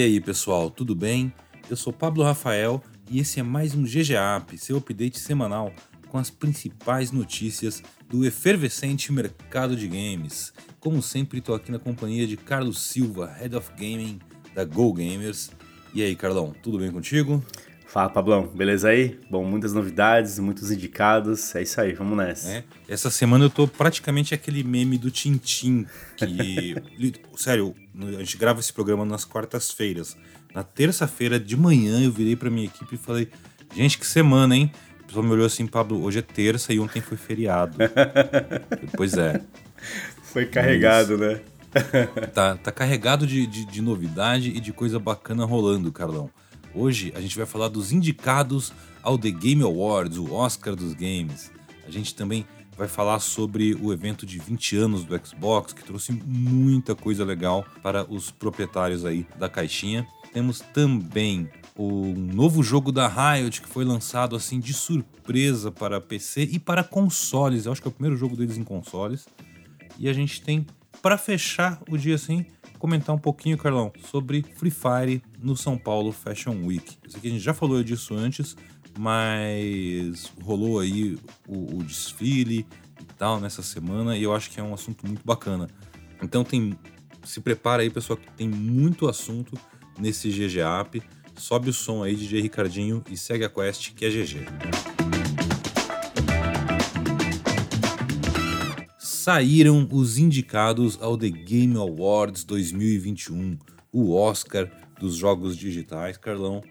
E aí, pessoal, tudo bem? Eu sou Pablo Rafael e esse é mais um GGAP, seu update semanal com as principais notícias do efervescente mercado de games. Como sempre, estou aqui na companhia de Carlos Silva, Head of Gaming da Go Gamers. E aí, Carlão, tudo bem contigo? Fala, Pablão, beleza aí? Bom, muitas novidades, muitos indicados, é isso aí, vamos nessa. É, essa semana eu tô praticamente aquele meme do Tintim, que. sério, a gente grava esse programa nas quartas-feiras. Na terça-feira de manhã eu virei pra minha equipe e falei: gente, que semana, hein? O pessoal me olhou assim, Pablo, hoje é terça e ontem foi feriado. pois é. Foi carregado, Mas, né? tá, tá carregado de, de, de novidade e de coisa bacana rolando, Carlão. Hoje a gente vai falar dos indicados ao The Game Awards, o Oscar dos games. A gente também vai falar sobre o evento de 20 anos do Xbox, que trouxe muita coisa legal para os proprietários aí da caixinha. Temos também o novo jogo da Riot que foi lançado assim de surpresa para PC e para consoles. Eu acho que é o primeiro jogo deles em consoles. E a gente tem para fechar o dia assim comentar um pouquinho, Carlão, sobre Free Fire no São Paulo Fashion Week. Isso aqui a gente já falou disso antes, mas rolou aí o, o desfile e tal nessa semana e eu acho que é um assunto muito bacana. Então tem, se prepara aí, pessoal, que tem muito assunto nesse GG App. Sobe o som aí, DJ Ricardinho, e segue a quest que é GG. Saíram os indicados ao The Game Awards 2021, o Oscar dos jogos digitais. Carlão,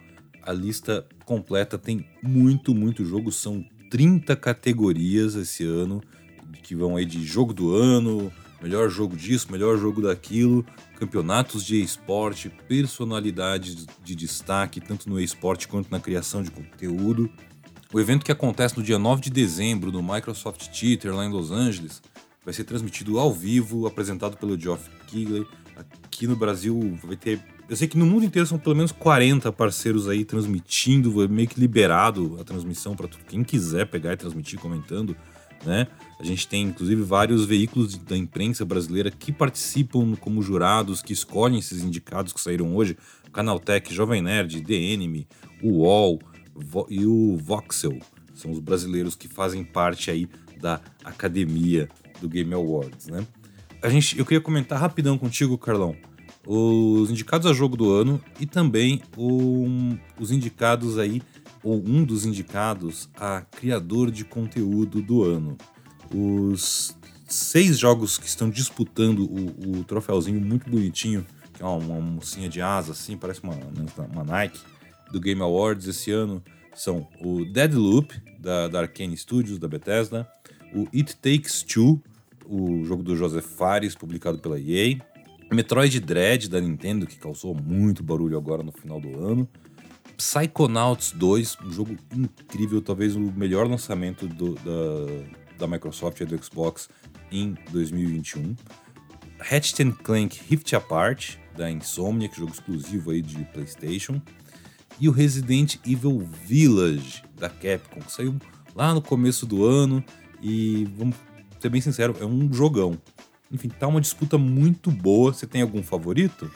a lista completa tem muito, muito jogo, são 30 categorias esse ano, que vão aí de jogo do ano, melhor jogo disso, melhor jogo daquilo, campeonatos de esporte, personalidades de destaque, tanto no esporte quanto na criação de conteúdo. O evento que acontece no dia 9 de dezembro no Microsoft Theater, lá em Los Angeles, vai ser transmitido ao vivo, apresentado pelo Geoff Keighley. Aqui no Brasil vai ter. Eu sei que no mundo inteiro são pelo menos 40 parceiros aí transmitindo, meio que liberado a transmissão para quem quiser pegar e transmitir comentando, né? A gente tem inclusive vários veículos da imprensa brasileira que participam como jurados, que escolhem esses indicados que saíram hoje: Canaltech, Jovem Nerd, DNM, o UOL e o Voxel. São os brasileiros que fazem parte aí da academia do Game Awards, né? A gente, eu queria comentar rapidão contigo, Carlão, os indicados a jogo do ano e também os indicados aí, ou um dos indicados a criador de conteúdo do ano. Os seis jogos que estão disputando o, o troféuzinho muito bonitinho, que é uma, uma mocinha de asa assim, parece uma, uma Nike, do Game Awards esse ano, são o Deadloop, da, da Arkane Studios, da Bethesda, o It Takes Two, o jogo do Joseph Fares, publicado pela EA, Metroid Dread da Nintendo, que causou muito barulho agora no final do ano, Psychonauts 2, um jogo incrível, talvez o melhor lançamento do, da, da Microsoft e do Xbox em 2021. Ratchet Clank Rift Apart, da Insomniac, jogo exclusivo aí de PlayStation. E o Resident Evil Village, da Capcom, que saiu lá no começo do ano e vamos ser bem sincero, é um jogão. Enfim, tá uma disputa muito boa. Você tem algum favorito?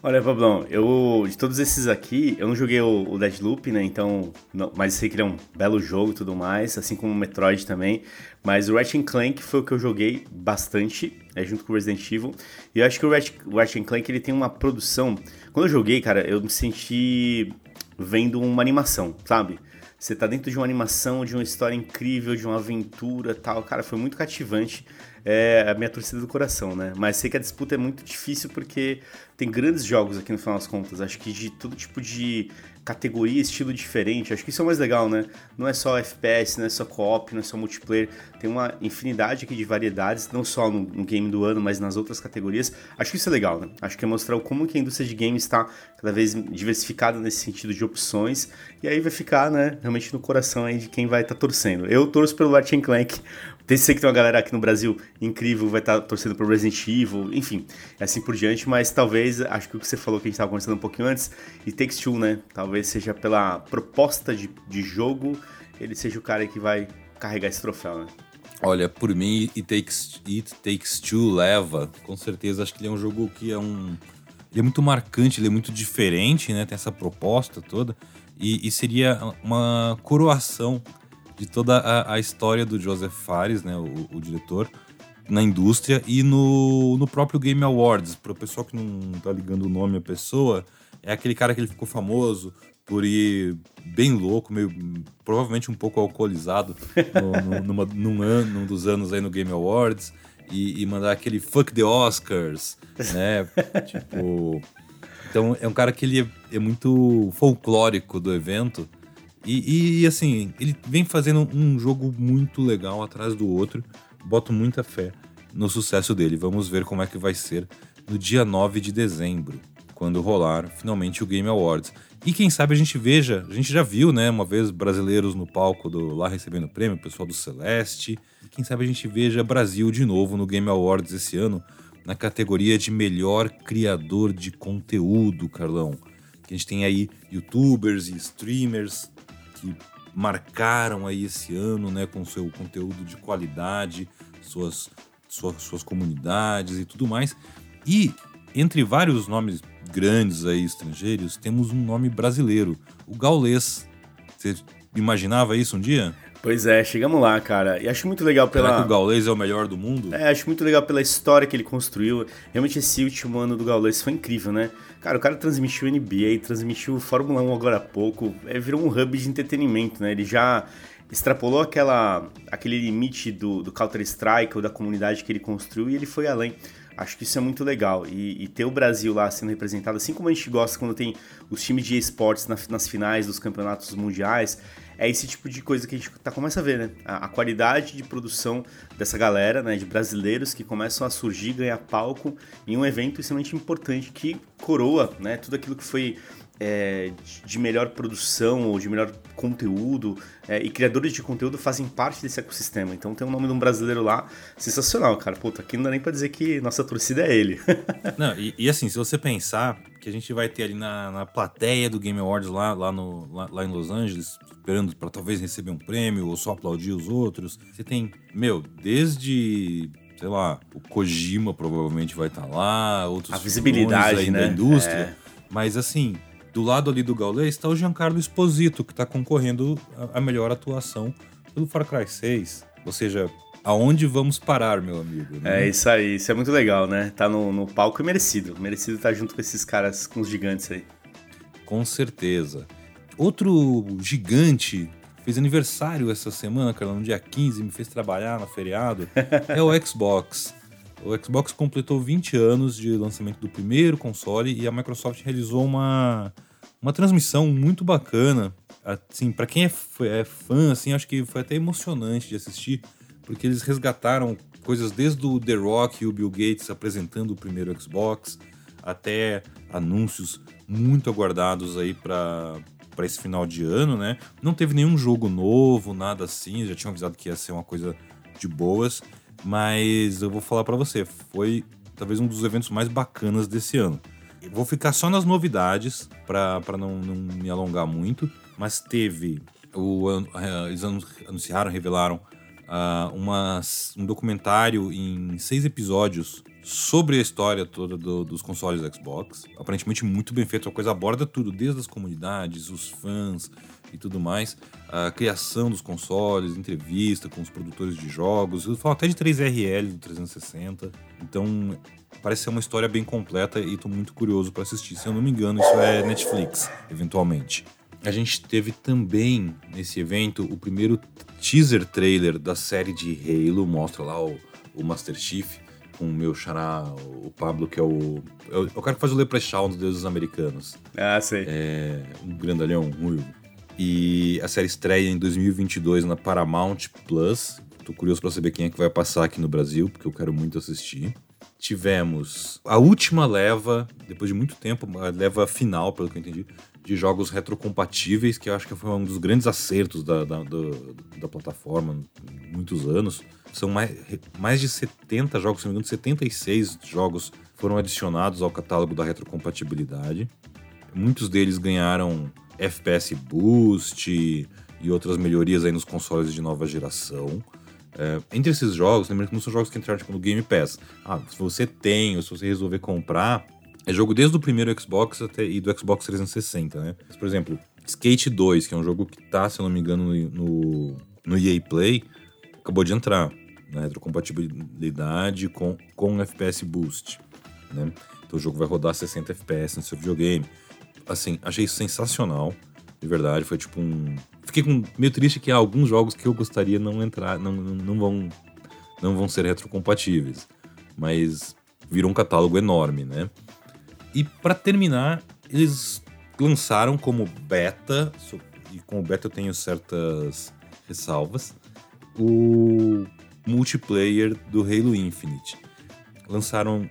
Olha, Pablão, eu de todos esses aqui, eu não joguei o, o Deadloop, né? Então, não, mas sei que ele é um belo jogo e tudo mais, assim como o Metroid também. Mas o Ratchet Clank foi o que eu joguei bastante, é, junto com o Resident Evil. E eu acho que o Ratchet, Ratchet Clank ele tem uma produção. Quando eu joguei, cara, eu me senti vendo uma animação, sabe? Você tá dentro de uma animação, de uma história incrível, de uma aventura tal. Cara, foi muito cativante. É a minha torcida do coração, né? Mas sei que a disputa é muito difícil porque tem grandes jogos aqui no final das contas. Acho que de todo tipo de categoria, estilo diferente. Acho que isso é o mais legal, né? Não é só FPS, não é só co-op, não é só multiplayer. Tem uma infinidade aqui de variedades, não só no, no, game do ano, mas nas outras categorias. Acho que isso é legal, né? Acho que é mostrar como que a indústria de games está cada vez diversificada nesse sentido de opções. E aí vai ficar, né, realmente no coração aí de quem vai estar tá torcendo. Eu torço pelo Ratchet Clank, tem, sei que tem uma galera aqui no Brasil incrível, vai estar tá torcendo pro Resident Evil, enfim, assim por diante, mas talvez, acho que o que você falou que a gente estava conversando um pouquinho antes, e Takes Two, né? Talvez seja pela proposta de, de jogo, ele seja o cara que vai carregar esse troféu, né? Olha, por mim, It Takes, It Takes Two leva, com certeza, acho que ele é um jogo que é um ele é muito marcante, ele é muito diferente, né? Tem essa proposta toda. E, e seria uma coroação de toda a, a, história do Joseph Fares, né? O, o, diretor, na indústria e no, no próprio Game Awards. Para o pessoal que não tá ligando o nome à pessoa, é aquele cara que ele ficou famoso por ir bem louco, meio provavelmente um pouco alcoolizado no, no, numa, num, ano, num dos anos aí no Game Awards e, e mandar aquele fuck the Oscars, né? tipo. Então é um cara que ele é, é muito folclórico do evento. E, e, assim, ele vem fazendo um jogo muito legal atrás do outro. Boto muita fé no sucesso dele. Vamos ver como é que vai ser no dia 9 de dezembro, quando rolar finalmente o Game Awards. E quem sabe a gente veja, a gente já viu, né, uma vez brasileiros no palco do lá recebendo prêmio, pessoal do Celeste. E quem sabe a gente veja Brasil de novo no Game Awards esse ano, na categoria de melhor criador de conteúdo, Carlão. Que a gente tem aí youtubers e streamers que marcaram aí esse ano, né, com seu conteúdo de qualidade, suas, suas, suas comunidades e tudo mais. E entre vários nomes grandes aí estrangeiros, temos um nome brasileiro, o Gaulês. Você imaginava isso um dia? Pois é, chegamos lá, cara. E acho muito legal pela. Será que o Gaulês é o melhor do mundo? É, acho muito legal pela história que ele construiu. Realmente esse último ano do Gaulês foi incrível, né? Cara, o cara transmitiu NBA, transmitiu Fórmula 1 agora há pouco, é, virou um hub de entretenimento, né? Ele já extrapolou aquela, aquele limite do, do Counter-Strike ou da comunidade que ele construiu e ele foi além. Acho que isso é muito legal. E, e, ter o Brasil lá sendo representado, assim como a gente gosta quando tem os times de esportes na, nas finais dos campeonatos mundiais, é esse tipo de coisa que a gente tá, começa a ver, né? A, a, qualidade de produção dessa galera, né? De brasileiros que começam a surgir, ganhar palco em um evento extremamente importante que coroa, né? Tudo aquilo que foi é, de melhor produção ou de melhor conteúdo é, e criadores de conteúdo fazem parte desse ecossistema. Então tem o nome de um brasileiro lá sensacional, cara. Puta, aqui não dá nem pra dizer que nossa torcida é ele. não, e, e, assim, se você pensar que a gente vai ter ali na, na plateia do Game Awards lá, lá, no, lá, lá em Los Angeles, esperando para talvez receber um prêmio ou só aplaudir os outros, você tem, meu, desde sei lá, o Kojima provavelmente vai estar tá lá, outros a visibilidade aí né? da indústria. É. Mas assim, do lado ali do Gaules está o Giancarlo Esposito, que está concorrendo a melhor atuação pelo Far Cry 6. Ou seja, aonde vamos parar, meu amigo? Né? É isso aí, isso é muito legal, né? Tá no, no palco e merecido. Merecido estar tá junto com esses caras, com os gigantes aí. Com certeza. Outro gigante fez aniversário essa semana, cara, no dia 15, me fez trabalhar no feriado, é o Xbox. O Xbox completou 20 anos de lançamento do primeiro console e a Microsoft realizou uma, uma transmissão muito bacana. Assim, para quem é, é fã, assim, acho que foi até emocionante de assistir, porque eles resgataram coisas desde o The Rock e o Bill Gates apresentando o primeiro Xbox, até anúncios muito aguardados aí para para esse final de ano, né? Não teve nenhum jogo novo, nada assim, já tinham avisado que ia ser uma coisa de boas. Mas eu vou falar para você, foi talvez um dos eventos mais bacanas desse ano. Vou ficar só nas novidades para não, não me alongar muito, mas teve o, eles anunciaram, revelaram uh, uma, um documentário em seis episódios sobre a história toda do, dos consoles Xbox. Aparentemente muito bem feito, a coisa aborda tudo, desde as comunidades, os fãs, e tudo mais, a criação dos consoles, entrevista com os produtores de jogos, eu falo até de 3RL do 360. Então, parece ser uma história bem completa e estou muito curioso para assistir. Se eu não me engano, isso é Netflix, eventualmente. A gente teve também nesse evento o primeiro teaser trailer da série de Halo, mostra lá o, o Master Chief com o meu xará, o Pablo, que é o. É o, é o cara que faz o Leprechaun dos deuses americanos. Ah, sei. É. Um grandalhão, ruivo. E a série estreia em 2022 na Paramount Plus. Tô curioso para saber quem é que vai passar aqui no Brasil, porque eu quero muito assistir. Tivemos a última leva, depois de muito tempo, a leva final, pelo que eu entendi, de jogos retrocompatíveis, que eu acho que foi um dos grandes acertos da, da, do, da plataforma muitos anos. São mais, mais de 70 jogos, se não me engano, 76 jogos foram adicionados ao catálogo da retrocompatibilidade. Muitos deles ganharam FPS Boost e outras melhorias aí nos consoles de nova geração. É, entre esses jogos, lembrando que não são jogos que entraram tipo, no Game Pass. Ah, se você tem ou se você resolver comprar, É jogo desde o primeiro Xbox até e do Xbox 360, né? Mas, por exemplo, Skate 2, que é um jogo que tá, se eu não me engano, no, no EA Play, acabou de entrar. Né? Retrocompatibilidade com, com FPS Boost. Né? Então o jogo vai rodar 60 FPS no seu videogame. Assim, achei isso sensacional. De verdade, foi tipo um. Fiquei com... meio triste que há alguns jogos que eu gostaria não entrar, não, não, vão, não vão ser retrocompatíveis. Mas virou um catálogo enorme, né? E para terminar, eles lançaram como beta, e com o beta eu tenho certas ressalvas, o multiplayer do Halo Infinite. Lançaram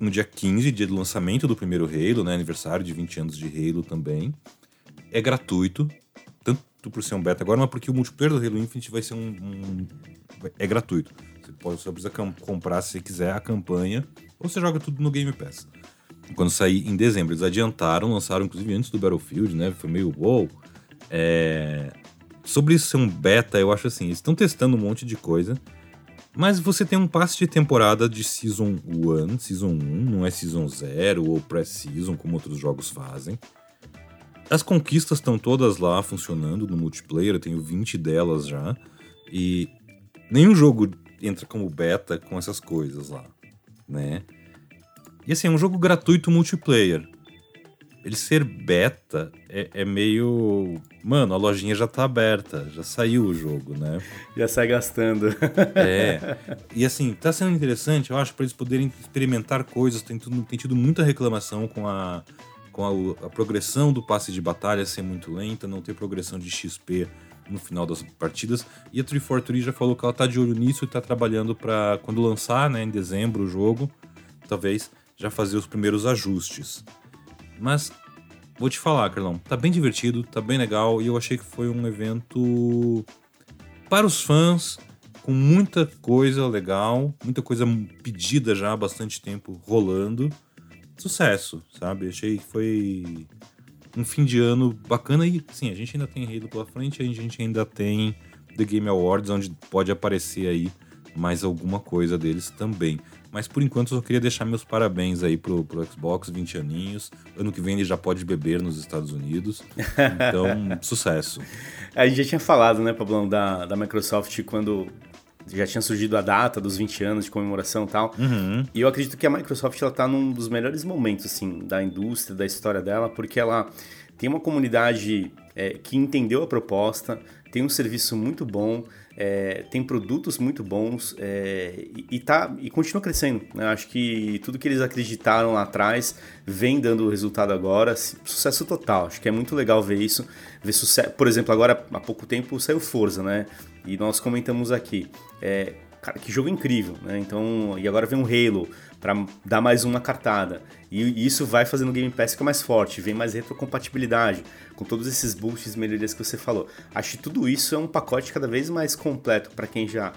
no dia 15, dia do lançamento do primeiro Halo, né? Aniversário de 20 anos de Halo também. É gratuito, tanto por ser um beta agora, mas porque o multiplayer do Halo Infinite vai ser um. um é gratuito. Você, pode, só precisa comprar se quiser a campanha, ou você joga tudo no Game Pass quando sair em dezembro. Eles adiantaram, lançaram inclusive antes do Battlefield, né? Foi meio wow. É... Sobre isso ser um beta, eu acho assim, eles estão testando um monte de coisa. Mas você tem um passe de temporada de Season 1, Season 1, não é Season 0 ou Pré-Season, como outros jogos fazem. As conquistas estão todas lá funcionando no multiplayer, eu tenho 20 delas já. E nenhum jogo entra como beta com essas coisas lá, né? E assim, é um jogo gratuito multiplayer. Ele ser beta é, é, meio. Mano, a lojinha já tá aberta, já saiu o jogo, né? Já sai gastando. é. E assim, tá sendo interessante, eu acho, para eles poderem experimentar coisas. Tem, tudo, tem tido muita reclamação com a, com a, a progressão do passe de batalha ser muito lenta, não ter progressão de XP no final das partidas. E a 343 já falou que ela tá de olho nisso e tá trabalhando para quando lançar, né, em dezembro o jogo, talvez já fazer os primeiros ajustes. Mas vou te falar, Carlão, tá bem divertido, tá bem legal e eu achei que foi um evento para os fãs com muita coisa legal, muita coisa pedida já há bastante tempo rolando. Sucesso, sabe? Achei que foi um fim de ano bacana e sim, a gente ainda tem Halo pela frente, a gente ainda tem The Game Awards onde pode aparecer aí mais alguma coisa deles também. Mas por enquanto eu só queria deixar meus parabéns aí pro, pro Xbox, 20 aninhos. Ano que vem ele já pode beber nos Estados Unidos. Então, sucesso. A gente já tinha falado, né, Pablão, da, da Microsoft quando já tinha surgido a data dos 20 anos de comemoração e tal. Uhum. E eu acredito que a Microsoft ela tá num dos melhores momentos assim da indústria, da história dela, porque ela tem uma comunidade é, que entendeu a proposta, tem um serviço muito bom, é, tem produtos muito bons é, e, e, tá, e continua crescendo. Né? Acho que tudo que eles acreditaram lá atrás vem dando resultado agora, sucesso total. Acho que é muito legal ver isso. Ver sucesso. Por exemplo, agora há pouco tempo saiu Forza, né? E nós comentamos aqui. É, cara, que jogo incrível, né? Então, e agora vem um Halo para dar mais uma cartada. E isso vai fazendo o Game Pass ficar mais forte, vem mais retrocompatibilidade, com todos esses boosts e melhorias que você falou. Acho que tudo isso é um pacote cada vez mais completo para quem já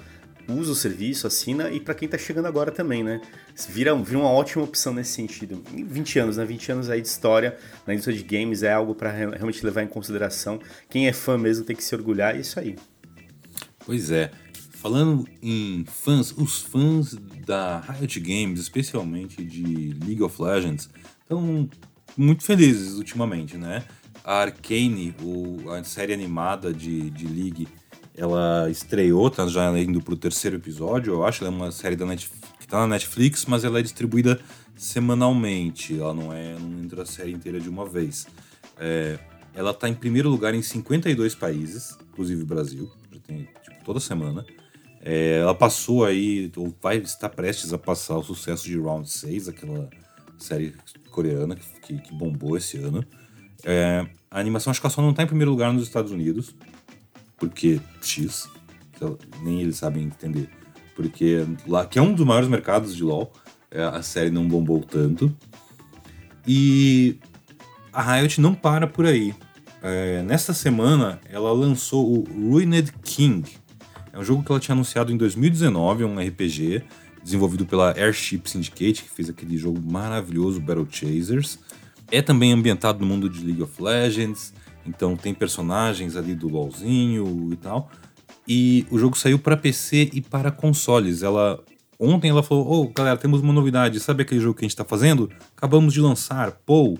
usa o serviço, assina e para quem está chegando agora também, né? Vira, vira uma ótima opção nesse sentido. 20 anos, né? 20 anos aí de história na indústria de games é algo para realmente levar em consideração. Quem é fã mesmo tem que se orgulhar, é isso aí. Pois é. Falando em fãs, os fãs da Riot Games, especialmente de League of Legends, estão muito felizes ultimamente, né? A Arcane, o, a série animada de, de League, ela estreou, tá já indo pro terceiro episódio, eu acho. Ela é uma série da Netflix, que tá na Netflix, mas ela é distribuída semanalmente. Ela não é, não entra a série inteira de uma vez. É, ela tá em primeiro lugar em 52 países, inclusive Brasil, já tem tipo, toda semana. É, ela passou aí, ou vai estar prestes a passar o sucesso de Round 6, aquela série coreana que, que bombou esse ano. É, a animação acho que ela só não está em primeiro lugar nos Estados Unidos, porque X, nem eles sabem entender. Porque lá, que é um dos maiores mercados de LoL, é, a série não bombou tanto. E a Riot não para por aí. É, nesta semana, ela lançou o Ruined King, é um jogo que ela tinha anunciado em 2019, é um RPG desenvolvido pela Airship Syndicate, que fez aquele jogo maravilhoso Battle Chasers. É também ambientado no mundo de League of Legends, então tem personagens ali do LoLzinho e tal. E o jogo saiu para PC e para consoles. Ela Ontem ela falou: Ô, oh, galera, temos uma novidade. Sabe aquele jogo que a gente tá fazendo? Acabamos de lançar. Pô,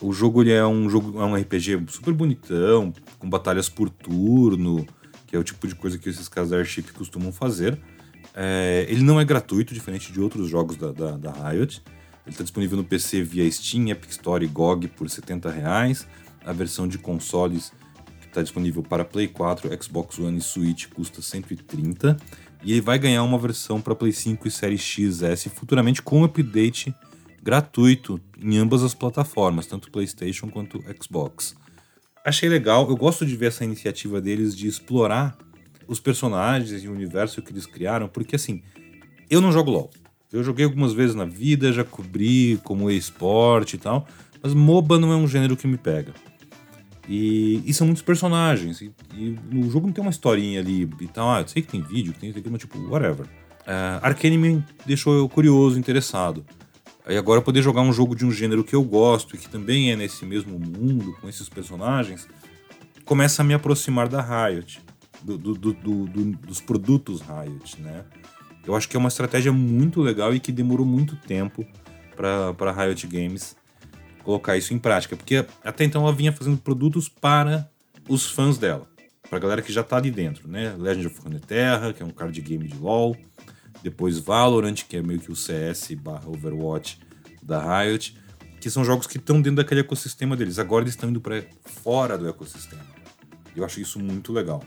o jogo ele é um jogo, é um RPG super bonitão, com batalhas por turno, que é o tipo de coisa que esses caras da Airship costumam fazer. É, ele não é gratuito, diferente de outros jogos da, da, da Riot. Ele está disponível no PC via Steam, Epic Store e GOG por 70 reais. A versão de consoles está disponível para Play 4, Xbox One e Switch custa 130. E ele vai ganhar uma versão para Play 5 e Série XS futuramente com update gratuito em ambas as plataformas, tanto PlayStation quanto Xbox. Achei legal, eu gosto de ver essa iniciativa deles de explorar os personagens e o universo que eles criaram, porque assim, eu não jogo LoL. Eu joguei algumas vezes na vida, já cobri como esporte e tal, mas MOBA não é um gênero que me pega. E, e são muitos personagens, e, e, o jogo não tem uma historinha ali e tal. Ah, eu sei que tem vídeo, que tem isso aqui, mas tipo, whatever. Uh, me deixou eu curioso, interessado. Aí agora poder jogar um jogo de um gênero que eu gosto e que também é nesse mesmo mundo, com esses personagens, começa a me aproximar da Riot, do, do, do, dos produtos Riot, né? Eu acho que é uma estratégia muito legal e que demorou muito tempo para a Riot Games colocar isso em prática, porque até então ela vinha fazendo produtos para os fãs dela, para a galera que já está ali dentro, né? Legend of Runeterra, que é um card game de LoL, depois Valorant, que é meio que o CS barra Overwatch da Riot, que são jogos que estão dentro daquele ecossistema deles. Agora eles estão indo para fora do ecossistema. Eu acho isso muito legal.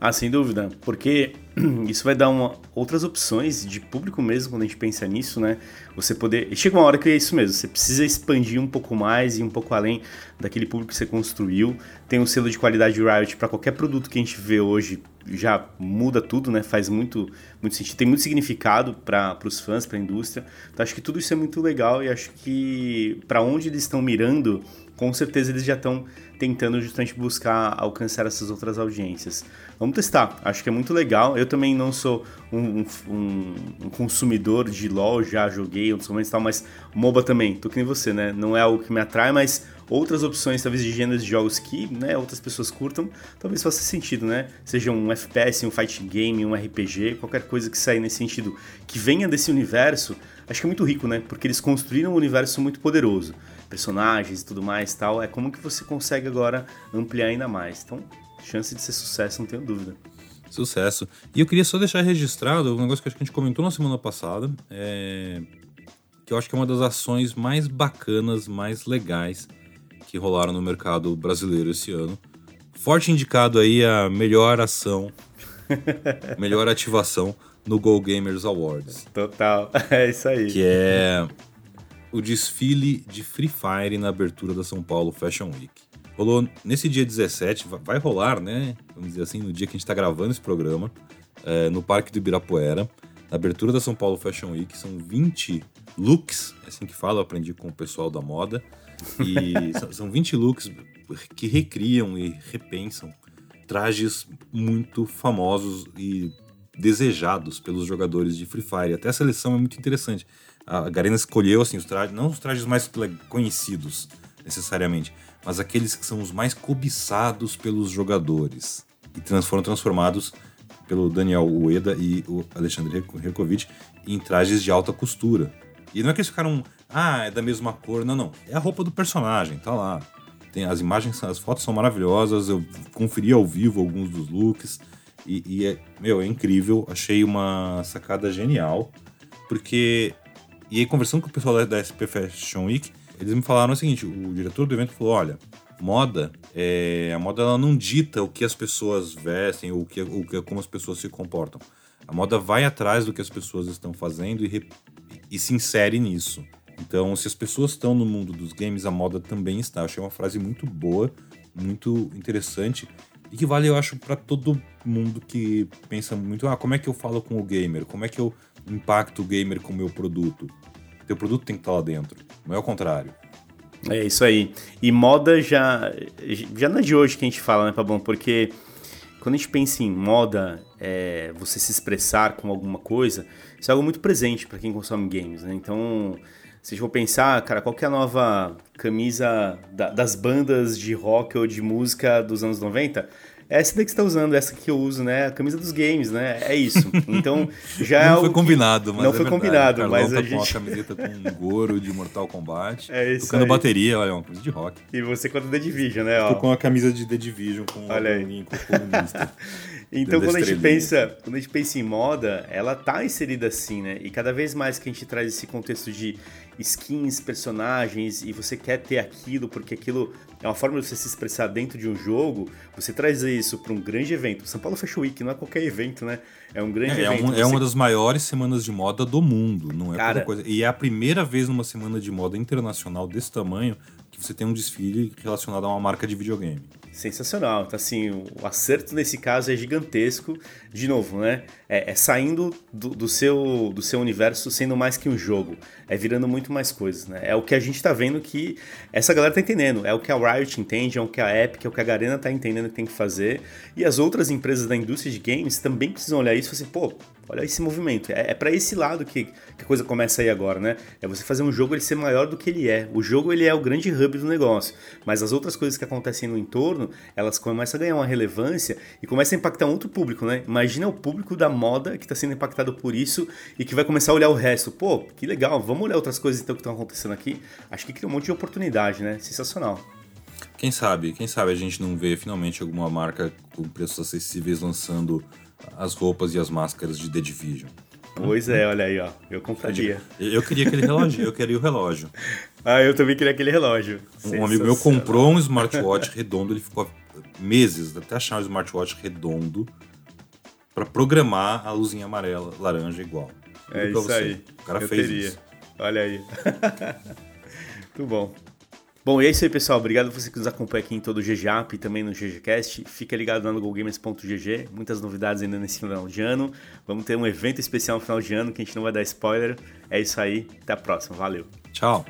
Ah, sem dúvida, porque isso vai dar uma, outras opções de público mesmo quando a gente pensa nisso, né? Você poder. Chega uma hora que é isso mesmo, você precisa expandir um pouco mais e um pouco além daquele público que você construiu. Tem um selo de qualidade Riot para qualquer produto que a gente vê hoje, já muda tudo, né? Faz muito, muito sentido, tem muito significado para os fãs, para a indústria. Então acho que tudo isso é muito legal e acho que para onde eles estão mirando, com certeza eles já estão tentando justamente buscar alcançar essas outras audiências. Vamos testar, acho que é muito legal. Eu também não sou um, um, um consumidor de LoL, já joguei outros momentos e tal, mas MOBA também, tô que nem você, né? Não é algo que me atrai, mas outras opções, talvez de gêneros de jogos que né, outras pessoas curtam, talvez faça sentido, né? Seja um FPS, um fighting game, um RPG, qualquer coisa que saia nesse sentido, que venha desse universo, acho que é muito rico, né? Porque eles construíram um universo muito poderoso personagens e tudo mais tal, é como que você consegue agora ampliar ainda mais. Então, chance de ser sucesso, não tenho dúvida. Sucesso. E eu queria só deixar registrado um negócio que a gente comentou na semana passada, é... que eu acho que é uma das ações mais bacanas, mais legais que rolaram no mercado brasileiro esse ano. Forte indicado aí a melhor ação, melhor ativação no Go Gamers Awards. Total, é isso aí. Que é o desfile de Free Fire na abertura da São Paulo Fashion Week. Rolou nesse dia 17, vai rolar, né? Vamos dizer assim, no dia que a gente está gravando esse programa, é, no Parque do Ibirapuera, na abertura da São Paulo Fashion Week. São 20 looks, é assim que fala, aprendi com o pessoal da moda. E são 20 looks que recriam e repensam trajes muito famosos e desejados pelos jogadores de Free Fire. Até a seleção é muito interessante a Garena escolheu assim os trajes, não os trajes mais conhecidos necessariamente, mas aqueles que são os mais cobiçados pelos jogadores e foram transformados pelo Daniel Ueda e o Alexandre Herkovic em trajes de alta costura. E não é que eles ficaram, ah, é da mesma cor, não, não, é a roupa do personagem, tá lá. Tem as imagens, as fotos são maravilhosas, eu conferi ao vivo alguns dos looks e, e é, meu, é incrível, achei uma sacada genial, porque e aí, conversando com o pessoal da, SP Fashion Week, eles me falaram o seguinte: o diretor do evento falou: olha, moda, é, a moda ela não dita o que as pessoas vestem ou que, o que, como as pessoas se comportam. A moda vai atrás do que as pessoas estão fazendo e, e se insere nisso. Então, se as pessoas estão no mundo dos games, a moda também está. Eu achei uma frase muito boa, muito interessante e que vale, eu acho, para todo mundo que pensa muito: ah, como é que eu falo com o gamer? Como é que eu impacto o gamer com o meu produto? Teu produto tem que estar lá dentro, não é o contrário. É isso aí. E moda já, já não é de hoje que a gente fala, né, Pabão? Porque quando a gente pensa em moda, é, você se expressar com alguma coisa, isso é algo muito presente para quem consome games, né? Então, se a gente for pensar, cara, qual que é a nova camisa da, das bandas de rock ou de música dos anos 90? Essa daqui que você tá usando, essa que eu uso, né? A camisa dos games, né? É isso. Então, já não é foi combinado, mas Não é foi verdade. combinado, Carlão mas tá a com gente... a camiseta com um Goro de Mortal Kombat. É isso Tocando aí. bateria, olha, uma coisa de rock. E você com a The Division, né? Tô Ó. com a camisa de The Division com Olha aí. com o comunista. Então, quando a, gente pensa, quando a gente pensa em moda, ela tá inserida assim, né? E cada vez mais que a gente traz esse contexto de skins, personagens, e você quer ter aquilo, porque aquilo é uma forma de você se expressar dentro de um jogo, você traz isso para um grande evento. São Paulo Fashion Week não é qualquer evento, né? É um grande É, é evento. um- é Você- uma das maiores semanas de moda do mundo, não é Cara- coisa. E é a primeira vez numa semana de moda internacional desse tamanho que você tem um desfile relacionado a uma marca de videogame. Sensacional. Então, assim, o acerto nesse caso é gigantesco. De novo, né? É, é saindo do, do seu, do seu universo sendo mais que um jogo. É virando muito mais coisas, né? É o que a gente tá vendo que essa galera tá entendendo. É o que a Riot entende, é o que a Epic, é o que a Garena tá entendendo que tem que fazer. E as outras empresas da indústria de games também precisam olhar isso e falar assim, pô, olha esse movimento. É, é para esse lado que, que a coisa começa a ir agora, né? É você fazer um jogo ele ser maior do que ele é. O jogo ele é o grande hub do negócio, mas as outras coisas que acontecem no entorno, elas começam a ganhar uma relevância e começam a impactar um outro público, né? Imagina o público da moda que está sendo impactado por isso e que vai começar a olhar o resto. Pô, que legal, vamos olhar outras coisas então que estão acontecendo aqui. Acho que cria um monte de oportunidade, né? Sensacional. Quem sabe, quem sabe a gente não vê finalmente alguma marca com preços acessíveis lançando as roupas e as máscaras de The Division. Pois é, olha aí, ó. Eu compraria. Eu queria aquele relógio, eu queria o relógio. Ah, eu também queria aquele relógio. Um amigo meu comprou um smartwatch redondo, ele ficou meses até achar um smartwatch redondo para programar a luzinha amarela, laranja igual. É isso você. aí. O cara eu fez teria. isso. Olha aí. Muito bom. Bom, e é isso aí, pessoal. Obrigado a você que nos acompanha aqui em todo o GGAP e também no GGCast. Fica ligado lá no GoGamers.gg. Muitas novidades ainda nesse final de ano. Vamos ter um evento especial no final de ano que a gente não vai dar spoiler. É isso aí. Até a próxima. Valeu. Tchau.